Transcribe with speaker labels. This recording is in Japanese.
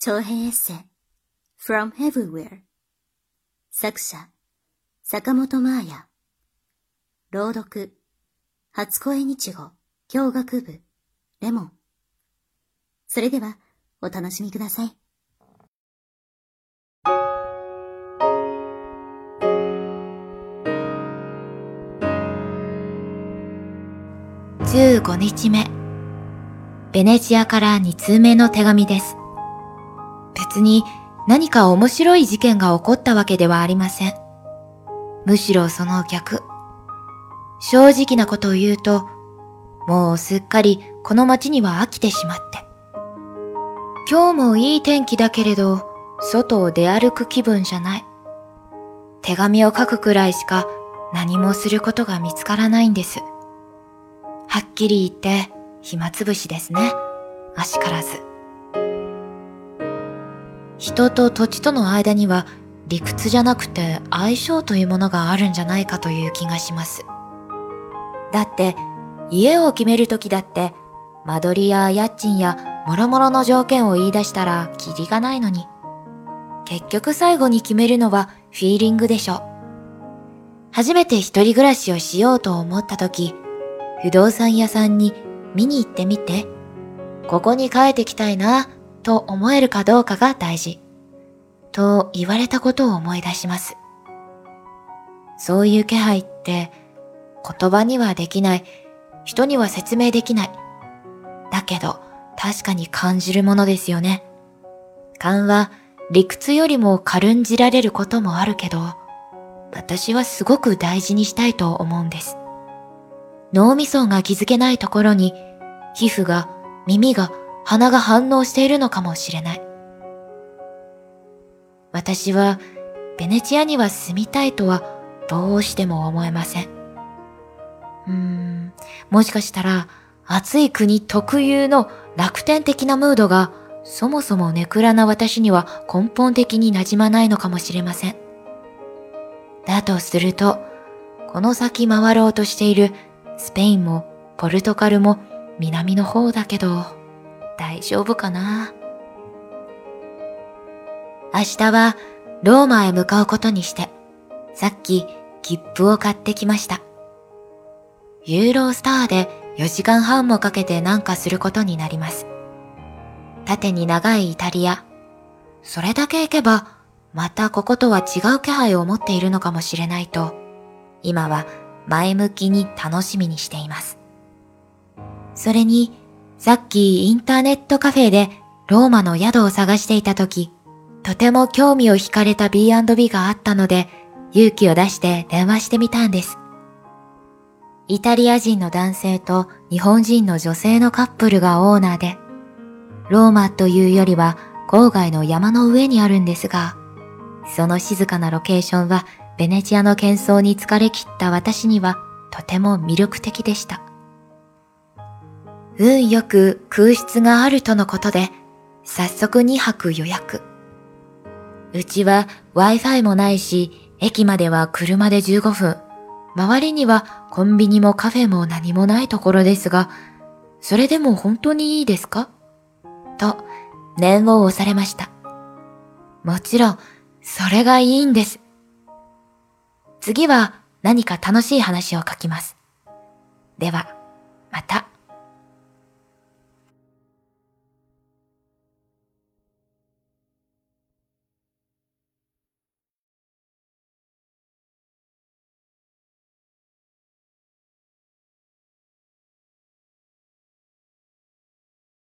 Speaker 1: 長編エッセイ From Everywhere 作者坂本真綾朗読初恋日語教学部レモンそれではお楽しみください。
Speaker 2: 15日目。ベネチアから2通目の手紙です。別に何か面白い事件が起こったわけではありません。むしろその逆。正直なことを言うと、もうすっかりこの街には飽きてしまって。今日もいい天気だけれど、外を出歩く気分じゃない。手紙を書くくらいしか何もすることが見つからないんです。はっきり言って暇つぶしですね。あしからず。人と土地との間には理屈じゃなくて相性というものがあるんじゃないかという気がします。だって家を決めるときだって間取りや家賃や諸々の条件を言い出したらキリがないのに。結局最後に決めるのはフィーリングでしょ。初めて一人暮らしをしようと思ったとき、不動産屋さんに見に行ってみて、ここに帰ってきたいなと思えるかどうかが大事。と言われたことを思い出します。そういう気配って言葉にはできない、人には説明できない。だけど確かに感じるものですよね。勘は理屈よりも軽んじられることもあるけど、私はすごく大事にしたいと思うんです。脳みそが気づけないところに、皮膚が、耳が、鼻が反応しているのかもしれない。私はベネチアには住みたいとはどうしても思えません。うーん、もしかしたら暑い国特有の楽天的なムードがそもそもネクラな私には根本的に馴染まないのかもしれません。だとすると、この先回ろうとしているスペインもポルトガルも南の方だけど、大丈夫かな？明日はローマへ向かうことにして、さっき切符を買ってきました。ユーロスターで4時間半もかけてなんかすることになります。縦に長いイタリア。それだけ行けば、またこことは違う気配を持っているのかもしれないと、今は前向きに楽しみにしています。それに、さっきインターネットカフェでローマの宿を探していた時、とても興味を惹かれた B&B があったので、勇気を出して電話してみたんです。イタリア人の男性と日本人の女性のカップルがオーナーで、ローマというよりは郊外の山の上にあるんですが、その静かなロケーションはベネチアの喧騒に疲れ切った私にはとても魅力的でした。運よく空室があるとのことで、早速2泊予約。うちは Wi-Fi もないし、駅までは車で15分。周りにはコンビニもカフェも何もないところですが、それでも本当にいいですか？と、念を押されました。もちろん、それがいいんです。次は何か楽しい話を書きます。では、また。